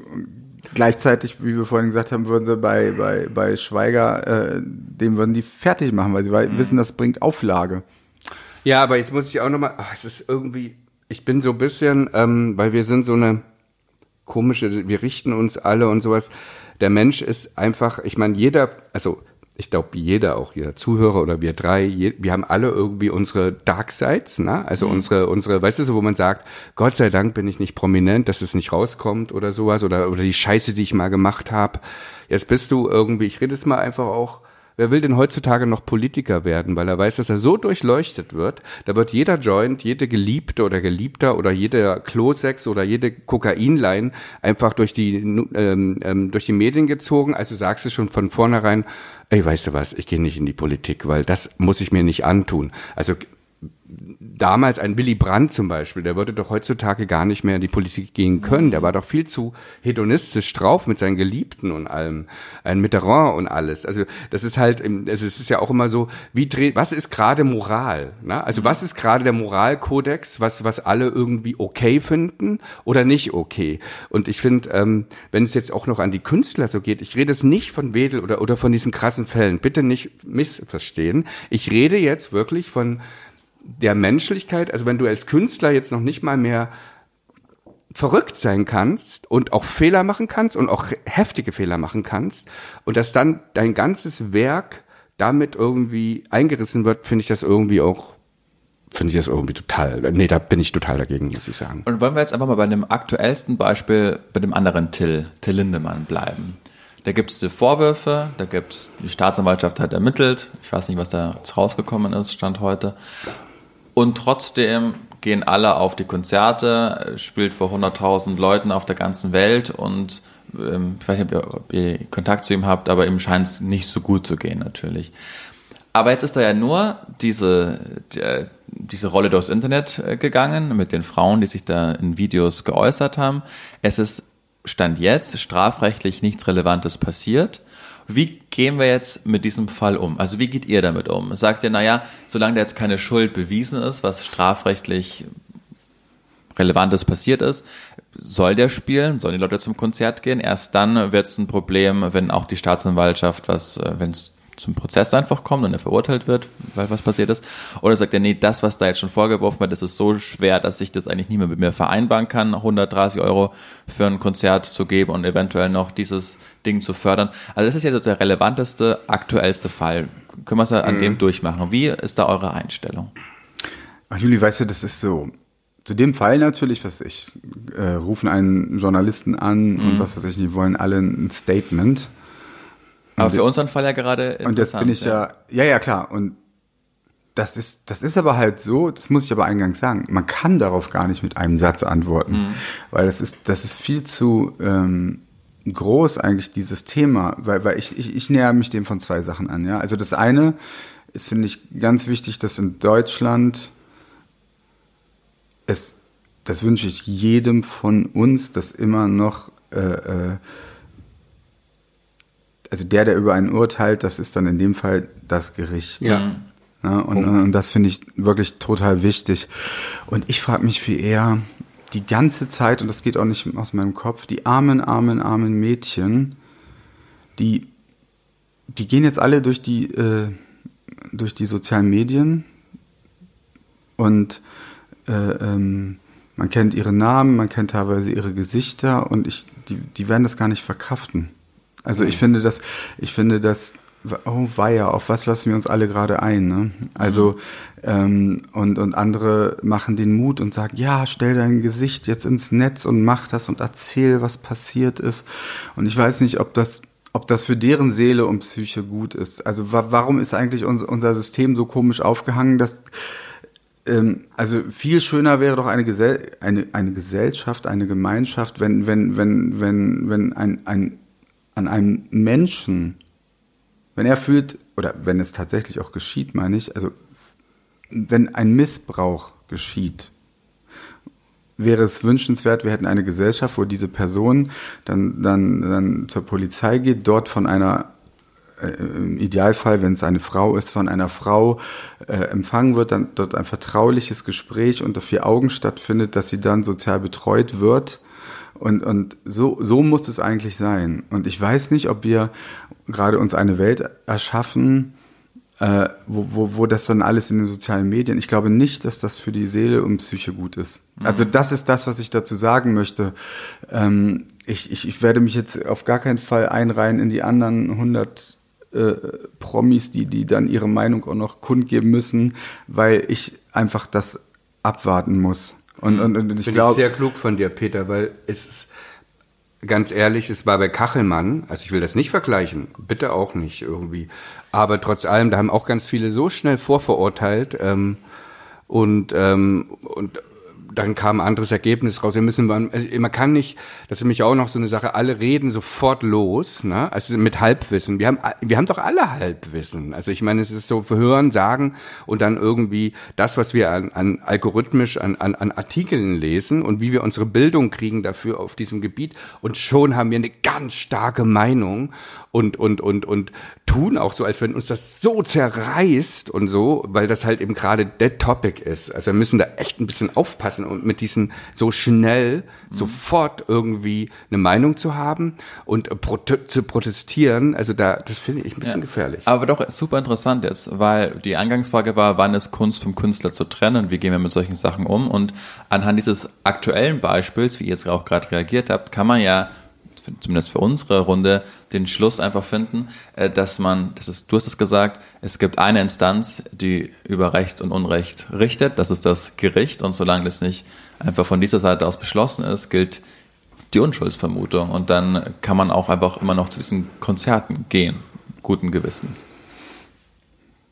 gleichzeitig, wie wir vorhin gesagt haben, würden sie bei, bei, bei Schweiger, äh, dem würden die fertig machen, weil sie wei- wissen, das bringt Auflage. Ja, aber jetzt muss ich auch nochmal, es ist irgendwie, ich bin so ein bisschen, ähm, weil wir sind so eine komische, wir richten uns alle und sowas. Der Mensch ist einfach, ich meine, jeder, also ich glaube, jeder, auch jeder Zuhörer oder wir drei, je, wir haben alle irgendwie unsere Dark Sides, ne? Also unsere, unsere, weißt du, so, wo man sagt, Gott sei Dank bin ich nicht prominent, dass es nicht rauskommt oder sowas oder, oder die Scheiße, die ich mal gemacht habe. Jetzt bist du irgendwie, ich rede es mal einfach auch, Wer will denn heutzutage noch Politiker werden, weil er weiß, dass er so durchleuchtet wird? Da wird jeder Joint, jede Geliebte oder Geliebter oder jeder Klosex oder jede Kokainlein einfach durch die ähm, ähm, durch die Medien gezogen. Also sagst du schon von vornherein, ey, weißt du was, ich gehe nicht in die Politik, weil das muss ich mir nicht antun. Also damals ein Willy Brandt zum Beispiel, der würde doch heutzutage gar nicht mehr in die Politik gehen können. Der war doch viel zu hedonistisch drauf mit seinen Geliebten und allem, ein Mitterrand und alles. Also das ist halt, es ist ja auch immer so, wie dreht, was ist gerade Moral? Ne? Also was ist gerade der Moralkodex, was was alle irgendwie okay finden oder nicht okay? Und ich finde, ähm, wenn es jetzt auch noch an die Künstler so geht, ich rede es nicht von Wedel oder oder von diesen krassen Fällen, bitte nicht missverstehen. Ich rede jetzt wirklich von der Menschlichkeit, also wenn du als Künstler jetzt noch nicht mal mehr verrückt sein kannst und auch Fehler machen kannst und auch heftige Fehler machen kannst und dass dann dein ganzes Werk damit irgendwie eingerissen wird, finde ich das irgendwie auch finde ich das irgendwie total, nee, da bin ich total dagegen, muss ich sagen. Und wollen wir jetzt einfach mal bei dem aktuellsten Beispiel, bei dem anderen Till, Till Lindemann bleiben. Da gibt es Vorwürfe, da gibt es, die Staatsanwaltschaft hat ermittelt, ich weiß nicht, was da rausgekommen ist, Stand heute. Und trotzdem gehen alle auf die Konzerte, spielt vor 100.000 Leuten auf der ganzen Welt und ähm, ich weiß nicht, ob ihr, ob ihr Kontakt zu ihm habt, aber ihm scheint es nicht so gut zu gehen natürlich. Aber jetzt ist da ja nur diese, die, diese Rolle durchs Internet äh, gegangen mit den Frauen, die sich da in Videos geäußert haben. Es ist Stand jetzt strafrechtlich nichts Relevantes passiert. Wie gehen wir jetzt mit diesem Fall um? Also wie geht ihr damit um? Sagt ihr, naja, solange da jetzt keine Schuld bewiesen ist, was strafrechtlich Relevantes passiert ist, soll der spielen, sollen die Leute zum Konzert gehen. Erst dann wird es ein Problem, wenn auch die Staatsanwaltschaft, was, äh, wenn es zum Prozess einfach kommt und er verurteilt wird, weil was passiert ist? Oder sagt er, nee, das, was da jetzt schon vorgeworfen wird, das ist so schwer, dass ich das eigentlich nie mehr mit mir vereinbaren kann, 130 Euro für ein Konzert zu geben und eventuell noch dieses Ding zu fördern. Also das ist ja der relevanteste, aktuellste Fall. Können wir es ja an mhm. dem durchmachen. Wie ist da eure Einstellung? Ach, Juli, weißt du, das ist so. Zu dem Fall natürlich, was ich, äh, rufen einen Journalisten an mhm. und was weiß ich, die wollen alle ein Statement. Aber für unseren Fall ja gerade interessant. Und jetzt bin ich ja, ja, ja, klar. Und das ist, das ist aber halt so, das muss ich aber eingangs sagen, man kann darauf gar nicht mit einem Satz antworten, mhm. weil das ist, das ist viel zu ähm, groß eigentlich, dieses Thema, weil, weil ich, ich, ich näher mich dem von zwei Sachen an. Ja? Also das eine ist, finde ich, ganz wichtig, dass in Deutschland es, das wünsche ich jedem von uns, dass immer noch äh, äh, also der, der über einen urteilt, das ist dann in dem Fall das Gericht. Ja. ja und, und das finde ich wirklich total wichtig. Und ich frage mich viel eher die ganze Zeit, und das geht auch nicht aus meinem Kopf, die armen, armen, armen Mädchen, die, die gehen jetzt alle durch die, äh, durch die sozialen Medien und äh, ähm, man kennt ihre Namen, man kennt teilweise ihre Gesichter und ich, die, die werden das gar nicht verkraften. Also ich finde das, ich finde das, oh weia, auf was lassen wir uns alle gerade ein? Ne? Also ähm, und, und andere machen den Mut und sagen, ja, stell dein Gesicht jetzt ins Netz und mach das und erzähl, was passiert ist. Und ich weiß nicht, ob das ob das für deren Seele und Psyche gut ist. Also wa warum ist eigentlich unser, unser System so komisch aufgehangen, dass ähm, also viel schöner wäre doch eine, Gesell eine, eine Gesellschaft, eine Gemeinschaft, wenn, wenn, wenn, wenn, wenn ein, ein an einem Menschen, wenn er fühlt, oder wenn es tatsächlich auch geschieht, meine ich, also wenn ein Missbrauch geschieht, wäre es wünschenswert, wir hätten eine Gesellschaft, wo diese Person dann, dann, dann zur Polizei geht, dort von einer äh, im Idealfall, wenn es eine Frau ist, von einer Frau äh, empfangen wird, dann dort ein vertrauliches Gespräch unter vier Augen stattfindet, dass sie dann sozial betreut wird und, und so, so muss es eigentlich sein. Und ich weiß nicht, ob wir gerade uns eine Welt erschaffen, äh, wo, wo, wo das dann alles in den sozialen Medien, ich glaube nicht, dass das für die Seele und Psyche gut ist. Mhm. Also das ist das, was ich dazu sagen möchte. Ähm, ich, ich, ich werde mich jetzt auf gar keinen Fall einreihen in die anderen 100 äh, Promis, die, die dann ihre Meinung auch noch kundgeben müssen, weil ich einfach das abwarten muss. Und, und, und ich glaube. sehr klug von dir, Peter, weil es ist, ganz ehrlich, es war bei Kachelmann, also ich will das nicht vergleichen, bitte auch nicht irgendwie. Aber trotz allem, da haben auch ganz viele so schnell vorverurteilt ähm, und, ähm, und dann kam ein anderes Ergebnis raus. Wir müssen, man, also man kann nicht, das ist nämlich auch noch so eine Sache, alle reden sofort los, ne? Also mit Halbwissen. Wir haben, wir haben doch alle Halbwissen. Also ich meine, es ist so Hören, Sagen und dann irgendwie das, was wir an, an algorithmisch, an, an, an Artikeln lesen und wie wir unsere Bildung kriegen dafür auf diesem Gebiet. Und schon haben wir eine ganz starke Meinung und, und, und, und tun auch so, als wenn uns das so zerreißt und so, weil das halt eben gerade der Topic ist. Also wir müssen da echt ein bisschen aufpassen und mit diesen so schnell mhm. sofort irgendwie eine Meinung zu haben und zu protestieren. Also da, das finde ich ein bisschen ja. gefährlich. Aber doch super interessant jetzt, weil die Eingangsfrage war, wann ist Kunst vom Künstler zu trennen? Wie gehen wir mit solchen Sachen um? Und anhand dieses aktuellen Beispiels, wie ihr jetzt auch gerade reagiert habt, kann man ja zumindest für unsere Runde, den Schluss einfach finden, äh, dass man, das ist, du hast es gesagt, es gibt eine Instanz, die über Recht und Unrecht richtet, das ist das Gericht und solange das nicht einfach von dieser Seite aus beschlossen ist, gilt die Unschuldsvermutung und dann kann man auch einfach immer noch zu diesen Konzerten gehen, guten Gewissens.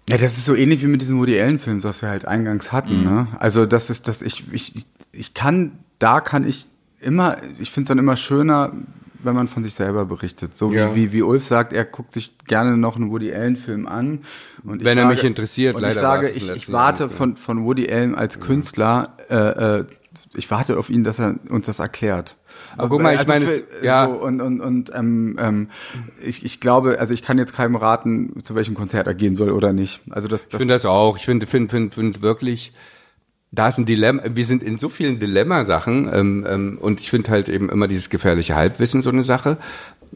Ja, das ist so ähnlich wie mit diesem Woody Allen Film, was wir halt eingangs hatten. Mhm. Ne? Also das ist das, ich, ich, ich kann, da kann ich immer, ich finde es dann immer schöner, wenn man von sich selber berichtet. So ja. wie, wie, wie Ulf sagt, er guckt sich gerne noch einen Woody Allen-Film an. Und wenn er sage, mich interessiert, und leider. Ich sage, ich, ich warte von, von Woody Allen als Künstler, äh, äh, ich warte auf ihn, dass er uns das erklärt. Aber guck mal, ich also meine, für, ja. So, und und, und ähm, ähm, ich, ich glaube, also ich kann jetzt keinem raten, zu welchem Konzert er gehen soll oder nicht. Also das, das ich finde das auch. Ich finde, finde, finde, finde wirklich, da ist ein Dilemma, wir sind in so vielen Dilemmasachen ähm, ähm, und ich finde halt eben immer dieses gefährliche Halbwissen so eine Sache.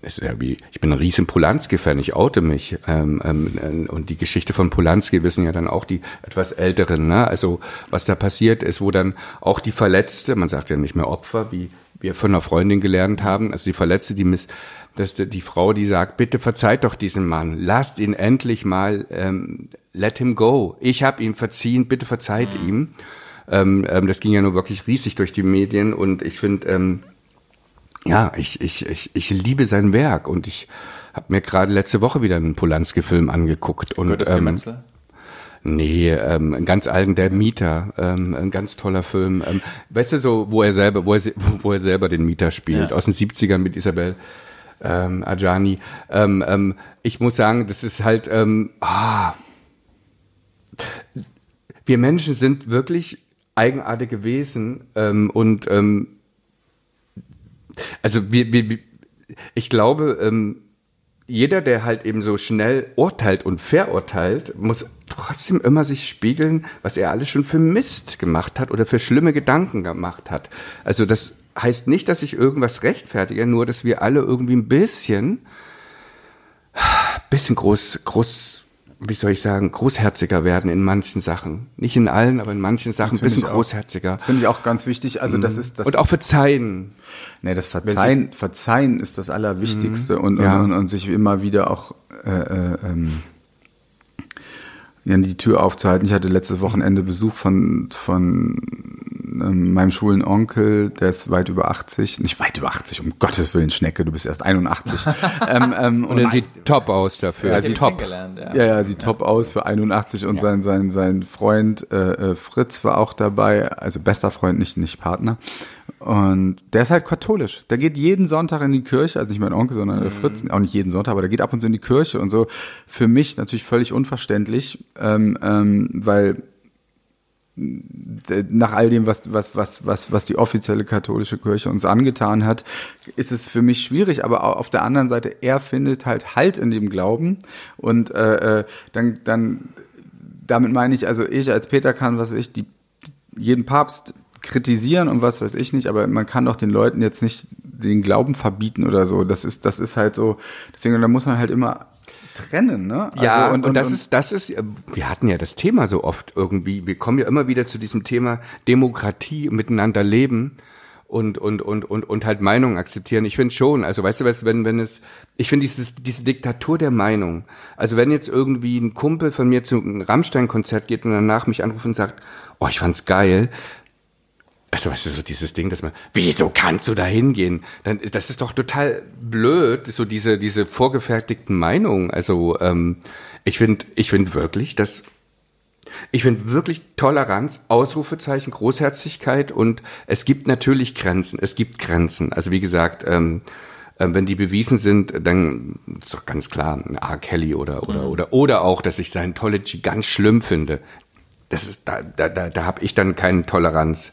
Es ist ja wie, ich bin ein riesen Polanski-Fan, ich oute mich. Ähm, ähm, und die Geschichte von Polanski wissen ja dann auch die etwas Älteren, ne? Also was da passiert ist, wo dann auch die Verletzte, man sagt ja nicht mehr Opfer, wie wir von einer Freundin gelernt haben, also die Verletzte, die miss, dass die Frau, die sagt, bitte verzeiht doch diesen Mann, lasst ihn endlich mal, ähm, let him go. Ich habe ihm verziehen, bitte verzeiht mhm. ihm. Ähm, ähm, das ging ja nur wirklich riesig durch die Medien und ich finde, ähm, ja, ich, ich, ich, ich liebe sein Werk und ich habe mir gerade letzte Woche wieder einen Polanski-Film angeguckt. Und, Gehört das ähm, Nee, ähm, einen ganz alten, der Mieter, ähm, ein ganz toller Film. Ähm, weißt du so, wo er selber, wo er, wo er selber den Mieter spielt, ja. aus den 70ern mit Isabel ähm, Adjani. Ähm, ähm, ich muss sagen, das ist halt, ähm, ah, wir Menschen sind wirklich eigenartige Wesen ähm, und ähm, also wir, wir, ich glaube, ähm, jeder, der halt eben so schnell urteilt und verurteilt, muss trotzdem immer sich spiegeln, was er alles schon für Mist gemacht hat oder für schlimme Gedanken gemacht hat. Also das heißt nicht, dass ich irgendwas rechtfertige, nur dass wir alle irgendwie ein bisschen, bisschen groß, groß wie soll ich sagen, großherziger werden in manchen Sachen. Nicht in allen, aber in manchen Sachen ein bisschen großherziger. Das finde ich auch ganz wichtig. Also das mhm. ist das. Und auch verzeihen. Nee, das Verzeihen, Verzeihen ist das Allerwichtigste mhm. und, ja. und, und, sich immer wieder auch äh, äh, ähm, ja, die Tür aufzuhalten. Ich hatte letztes Wochenende Besuch von, von ähm, meinem schwulen Onkel, der ist weit über 80, nicht weit über 80, um Gottes Willen, Schnecke, du bist erst 81. [laughs] ähm, ähm, und, und er sieht top aus dafür. Ja, sieht top. Ja, ja, ja sieht ja. top aus für 81 und ja. sein, sein, sein Freund äh, äh, Fritz war auch dabei, also bester Freund, nicht, nicht Partner. Und der ist halt katholisch. Der geht jeden Sonntag in die Kirche, also nicht mein Onkel, sondern mhm. Fritz, auch nicht jeden Sonntag, aber der geht ab und zu in die Kirche und so. Für mich natürlich völlig unverständlich, ähm, ähm, weil nach all dem, was, was, was, was, was die offizielle katholische Kirche uns angetan hat, ist es für mich schwierig. Aber auf der anderen Seite, er findet halt Halt in dem Glauben. Und äh, äh dann, dann, damit meine ich, also ich als Peter kann, was ich, die, jeden Papst kritisieren und was weiß ich nicht, aber man kann doch den Leuten jetzt nicht den Glauben verbieten oder so. Das ist, das ist halt so, deswegen, da muss man halt immer trennen, ne? Also ja, und, und, und das und, ist, das ist, wir hatten ja das Thema so oft irgendwie, wir kommen ja immer wieder zu diesem Thema Demokratie, miteinander leben und, und, und, und, und halt Meinungen akzeptieren. Ich finde schon, also weißt du was, wenn, wenn es, ich finde dieses, diese Diktatur der Meinung, also wenn jetzt irgendwie ein Kumpel von mir zu einem Rammstein-Konzert geht und danach mich anruft und sagt, oh, ich fand's geil, also weißt du, so dieses Ding, dass man, wieso kannst du da hingehen? Dann, das ist doch total blöd, so diese, diese vorgefertigten Meinungen. Also ähm, ich finde, ich finde wirklich, dass Ich finde wirklich Toleranz, Ausrufezeichen, Großherzigkeit und es gibt natürlich Grenzen. Es gibt Grenzen. Also wie gesagt, ähm, äh, wenn die bewiesen sind, dann ist doch ganz klar, ein R. Kelly oder oder oder oder auch, dass ich Scientology ganz schlimm finde. Das ist da da da, da habe ich dann keine Toleranz.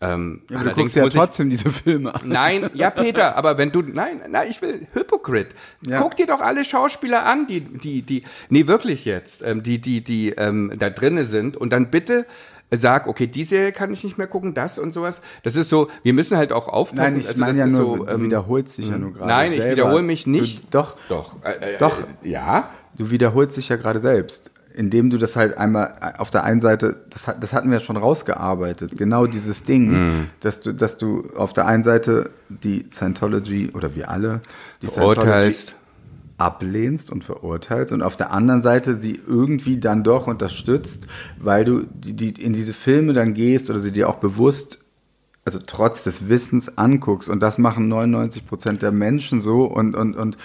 Ähm, Ja, du allerdings guckst ja muss ich- trotzdem diese Filme an. Nein, ja, Peter, aber wenn du, nein, nein, ich will, Hypocrite. Ja. Guck dir doch alle Schauspieler an, die, die, die, nee, wirklich jetzt, ähm, die, die, die ähm, da drinne sind und dann bitte sag, okay, die Serie kann ich nicht mehr gucken, das und sowas. Das ist so, wir müssen halt auch aufpassen. Nein, ich also meine ja nur, so, du ähm, wiederholst dich ja nur gerade Nein, ich selber. wiederhole mich nicht. Du, doch, Doch, äh, äh, Doch. äh, ja. du wiederholst dich ja gerade selbst, indem du das halt einmal auf der einen Seite, das, hat- das hatten wir schon rausgearbeitet, genau dieses Ding, Mhm. dass du, dass du auf der einen Seite die Scientology oder wir alle die Verurteilst. ablehnst und verurteilst und auf der anderen Seite sie irgendwie dann doch unterstützt, weil du die, die in diese Filme dann gehst oder sie dir auch bewusst also trotz des Wissens anguckst und das machen 99 Prozent der Menschen so und und und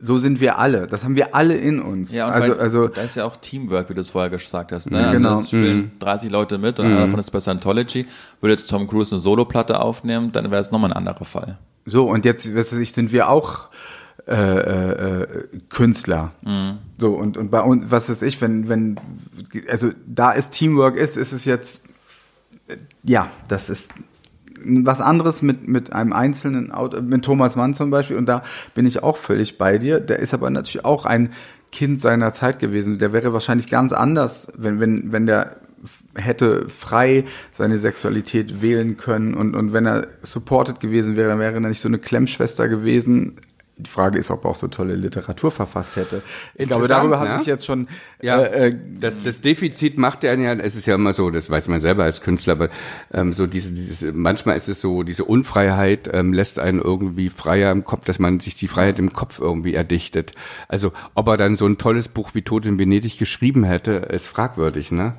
so sind wir alle. Das haben wir alle in uns. Ja, und also also da ist ja auch Teamwork, wie du es vorher gesagt hast. Ne? Also Genau. es spielen 30 Leute mit und einer davon ist bei Scientology. Würde jetzt Tom Cruise eine Soloplatte aufnehmen, dann wäre es nochmal ein anderer Fall. so und jetzt was weiß ich, sind wir auch äh, äh, äh, Künstler. So und und bei uns was ist ich, wenn wenn also da es Teamwork ist, ist es jetzt äh, ja, das ist was anderes mit, mit einem einzelnen Auto, mit Thomas Mann zum Beispiel, und da bin ich auch völlig bei dir. Der ist aber natürlich auch ein Kind seiner Zeit gewesen. Der wäre wahrscheinlich ganz anders, wenn, wenn, wenn der hätte frei seine Sexualität wählen können und, und wenn er supported gewesen wäre, dann wäre er nicht so eine Klemmschwester gewesen. Die Frage ist, ob er auch so tolle Literatur verfasst hätte. Ich glaube, darüber habe ne? ich jetzt schon Ja, äh, äh, das, das Defizit macht er ja, es ist ja immer so, das weiß man selber als Künstler, aber ähm, so diese, dieses, manchmal ist es so, diese Unfreiheit ähm, lässt einen irgendwie freier im Kopf, dass man sich die Freiheit im Kopf irgendwie erdichtet. Also ob er dann so ein tolles Buch wie Tod in Venedig geschrieben hätte, ist fragwürdig, ne?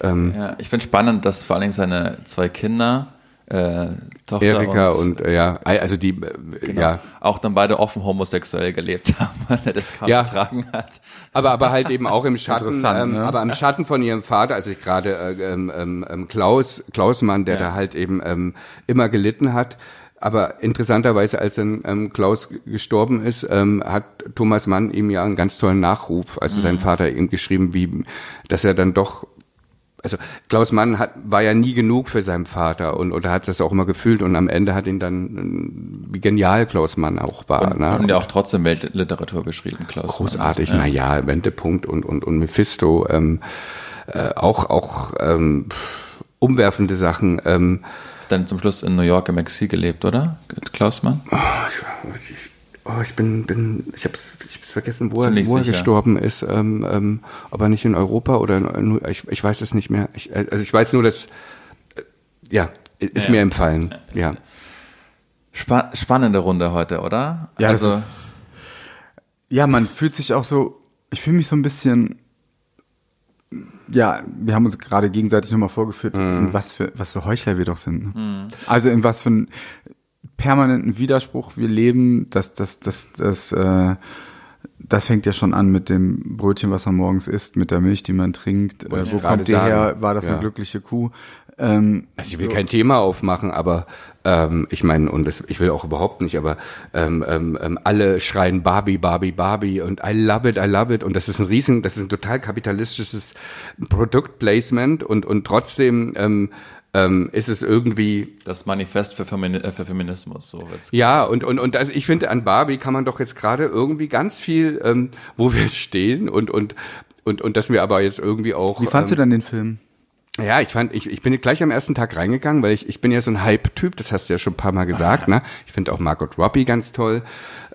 Ja, ich finde spannend, dass vor allen Dingen seine zwei Kinder, äh, Tochter Erika und, und, äh, ja, also die, äh, genau, ja, auch dann beide offen homosexuell gelebt haben, [laughs] weil er das kaum Ja. ertragen hat. Aber, aber halt eben auch im Schatten, ähm, ne? aber im Schatten von ihrem Vater, also gerade äh, ähm, ähm, ähm, Klaus, Klausmann, der da halt eben ähm, immer gelitten hat. Aber interessanterweise, als dann ähm, Klaus gestorben ist, ähm, hat Thomas Mann ihm ja einen ganz tollen Nachruf, also sein Vater ihm geschrieben, wie, dass er dann doch also Klaus Mann hat, war ja nie genug für seinen Vater und oder hat das auch immer gefühlt und am Ende hat ihn dann ähm, wie genial Klaus Mann auch war. ne? Und ja auch trotzdem Weltliteratur geschrieben, Klaus. großartig, na ja, Wendepunkt und und und Mephisto, ähm, äh, auch auch ähm, umwerfende Sachen. Ähm, Dann zum Schluss in New York im Exil gelebt, oder? Klaus Mann? ich, oh, ich bin bin ich hab's ich hab's vergessen, wo er, wo er gestorben ist, ähm, ähm, aber nicht in Europa oder in, ich ich weiß es nicht mehr. Ich, also ich weiß nur, dass äh, ja ist Ja. mir empfallen. Ja. Spa spannende Runde heute, oder? Ja, also, ist- Ja, man fühlt sich auch so, ich fühle mich so ein bisschen, ja, wir haben uns gerade gegenseitig nochmal vorgeführt, in was für, was für Heuchler wir doch sind. Ne? Also in was für einen permanenten Widerspruch wir leben, das, das, das, das, äh, das fängt ja schon an mit dem Brötchen, was man morgens isst, mit der Milch, die man trinkt. Äh, wo kommt die her? War das Ja. eine glückliche Kuh? Ähm, Also ich will kein Thema aufmachen, aber ähm, ich meine, und das, ich will auch überhaupt nicht, aber ähm, ähm, ähm, alle schreien Barbie, Barbie, Barbie und I love it, I love it. Und das ist ein riesen, das ist ein total kapitalistisches Produktplacement und, und trotzdem ähm, ähm, ist es irgendwie das Manifest für, Femini äh, für Feminismus, so wird's. ja, und, und, und also ich finde, an Barbie kann man doch jetzt gerade irgendwie ganz viel, ähm, wo wir [laughs] stehen und, und, und, und dass wir aber jetzt irgendwie auch. wie fandst ähm, du dann den Film? Ja, ich fand, ich, ich bin gleich am ersten Tag reingegangen, weil ich, ich bin ja so ein Hype-Typ, das hast du ja schon ein paar Mal gesagt, ne? Ich finde auch Margot Robbie ganz toll.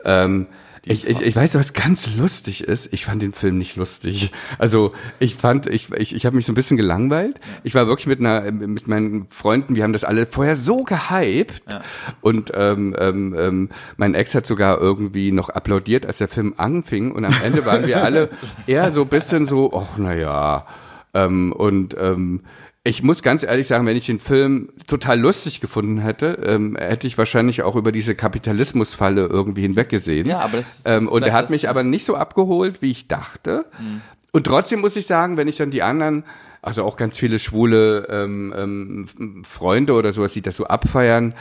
Ähm, ich, ich, ich weiß, was ganz lustig ist. Ich fand den Film nicht lustig. Also ich fand, ich, ich, ich habe mich so ein bisschen gelangweilt. Ich war wirklich mit einer, mit meinen Freunden, wir haben das alle vorher so gehypt. Und ähm, ähm, ähm, mein Ex hat sogar irgendwie noch applaudiert, als der Film anfing. Und am Ende waren wir alle [laughs] eher so ein bisschen so, ach na ja. Ähm, und ähm, ich muss ganz ehrlich sagen, wenn ich den Film total lustig gefunden hätte, ähm, hätte ich wahrscheinlich auch über diese Kapitalismusfalle irgendwie hinweggesehen. Ja, aber das- das ähm, und er hat mich aber nicht so abgeholt, wie ich dachte. Und trotzdem muss ich sagen, wenn ich dann die anderen, also auch ganz viele schwule ähm, ähm, Freunde oder sowas, die das so abfeiern,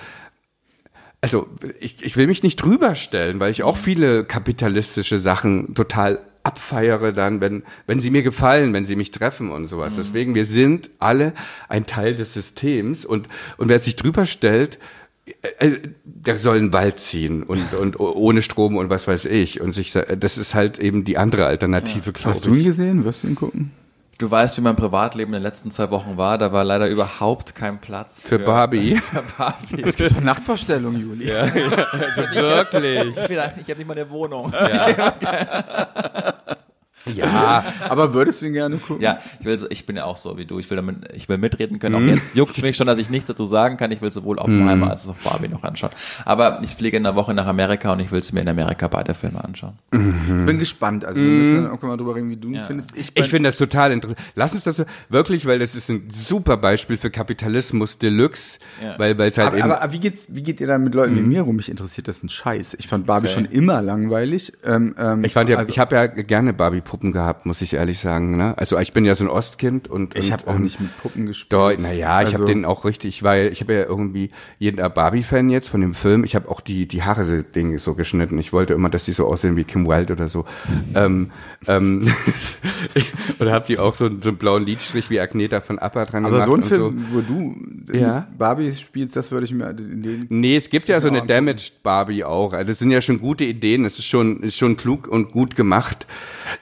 also ich, ich will mich nicht drüber stellen, weil ich auch viele kapitalistische Sachen total abfeiere dann, wenn, wenn sie mir gefallen, wenn sie mich treffen und sowas. Deswegen, wir sind alle ein Teil des Systems und, und wer sich drüber stellt, äh, äh, der soll einen Wald ziehen und, [laughs] und ohne Strom und was weiß ich. Und sich, das ist halt eben die andere Alternative, glaube Hast du ihn gesehen? Wirst du ihn gucken? Du weißt, wie mein Privatleben in den letzten zwei Wochen war. Da war leider überhaupt kein Platz Für Barbie. [laughs] Für Barbie. Es gibt doch Nachtvorstellungen, Juli. [laughs] Wirklich. Ich, ich habe nicht mal eine Wohnung. Ja, [laughs] Aber würdest du ihn gerne gucken? Ja, ich will, ich bin ja auch so wie du. Ich will damit, ich will mitreden können. Auch jetzt juckt mich schon, dass ich nichts dazu sagen kann. Ich will sowohl Oppenheimer als auch Barbie noch anschauen. Aber ich fliege in einer Woche nach Amerika und ich will es mir in Amerika beide Filme anschauen. Ich bin gespannt. Also wir müssen dann auch mal drüber reden, wie du ihn Ja. findest. Ich, ich finde das total interessant. Lass uns das so, wirklich, weil das ist ein super Beispiel für Kapitalismus Deluxe, Ja. weil weil es halt aber, eben aber, wie geht's, wie geht ihr da mit Leuten wie mir rum? Mich interessiert das ein Scheiß. Ich fand Barbie schon immer langweilig. Ähm, ähm, Ich fand ja, also, ich habe ja gerne Barbie-Puppen gehabt, muss ich ehrlich sagen. Ne? Also ich bin ja so ein Ostkind und ich und, habe auch ähm, nicht mit Puppen gespielt. Naja, ich Also- habe den auch richtig, weil ich habe ja irgendwie jeden Barbie-Fan jetzt von dem Film. Ich habe auch die die Haare so, Ding so geschnitten. Ich wollte immer, dass die so aussehen wie Kim Wilde oder so. [laughs] ähm, ähm, [laughs] oder habe die auch so, so einen blauen Lidstrich wie Agneta von Appa dran Aber gemacht. so ein und Film, wo du Ja. Barbie spielst, das würde ich mir in den Nee, es gibt ja so eine auch Damaged Barbie auch. Also das sind ja schon gute Ideen. Es ist schon, ist schon klug und gut gemacht.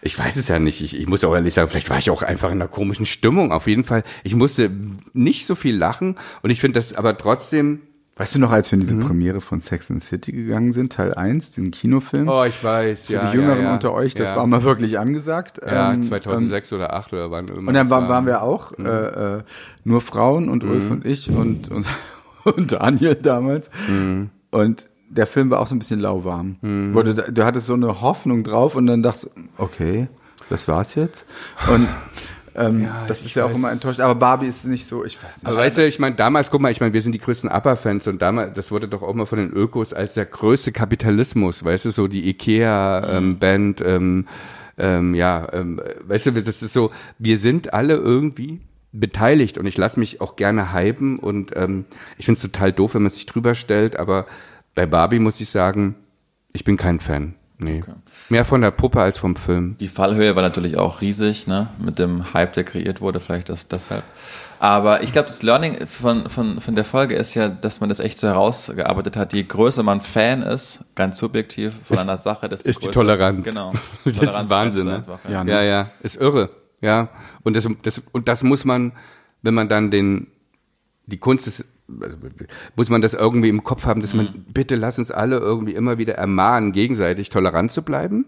Ich weiß es ja nicht. Ich, ich muss auch ehrlich sagen, vielleicht war ich auch einfach in einer komischen Stimmung. Auf jeden Fall. Ich musste nicht so viel lachen. Und ich finde das aber trotzdem, Weißt du noch, als wir in diese Premiere von Sex and City gegangen sind, Teil 1, diesen Kinofilm? oh, ich weiß, Für ja. die Jüngeren ja, ja, unter euch, das ja. war mal wirklich angesagt. Ja, Ähm, 2006 oder 2008 oder wann immer. Und dann war. waren wir auch äh, äh, nur Frauen und Ulf und ich und, und, [laughs] und Daniel damals. Und der Film war auch so ein bisschen lauwarm. Wo du, du hattest so eine Hoffnung drauf und dann dachtest, okay, das war's jetzt. Und ähm, das ist ja auch immer enttäuscht. Aber Barbie ist nicht so, ich weiß nicht. Aber weißt du, ich meine, damals, guck mal, ich meine, wir sind die größten Upper-Fans und damals, das wurde doch auch mal von den Ökos als der größte Kapitalismus, weißt du, so die Ikea-Band, ähm, ähm, ja, ähm, weißt du, das ist so, wir sind alle irgendwie beteiligt und ich lasse mich auch gerne hypen und ähm, ich finde es total doof, wenn man sich drüber stellt, aber bei Barbie muss ich sagen, ich bin kein Fan. Nee. Mehr von der Puppe als vom Film. Die Fallhöhe war natürlich auch riesig, ne? Mit dem Hype, der kreiert wurde, vielleicht das deshalb. Aber ich glaube, das Learning von, von, von der Folge ist ja, dass man das echt so herausgearbeitet hat. Je größer man Fan ist, ganz subjektiv von Ist- einer Sache, desto ist die größer- Toleranz. Genau. [laughs] Das ist Wahnsinn, ist ne? einfach, Ja, ne? Ja, ja, ist irre. Ja, und das, das, und das muss man, wenn man dann den, die Kunst ist, also, muss man das irgendwie im Kopf haben, dass man, bitte lass uns alle irgendwie immer wieder ermahnen, gegenseitig tolerant zu bleiben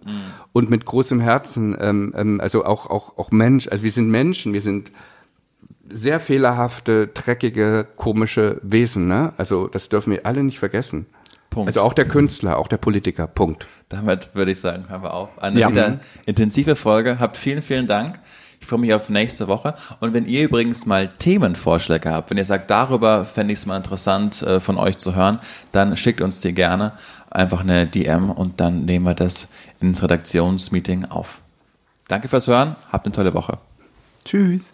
und mit großem Herzen, ähm, ähm, also auch, auch, auch Mensch, also wir sind Menschen, wir sind sehr fehlerhafte, dreckige, komische Wesen, ne? Also das dürfen wir alle nicht vergessen. Punkt. Also auch der Künstler, auch der Politiker, Punkt. Damit würde ich sagen, hören wir auf. Eine Ja. wieder intensive Folge. Habt vielen, vielen Dank. Ich freue mich auf nächste Woche. Und wenn ihr übrigens mal Themenvorschläge habt, wenn ihr sagt, darüber fände ich es mal interessant äh, von euch zu hören, dann schickt uns die gerne einfach eine DM und dann nehmen wir das ins Redaktionsmeeting auf. Danke fürs Hören. Habt eine tolle Woche. Tschüss.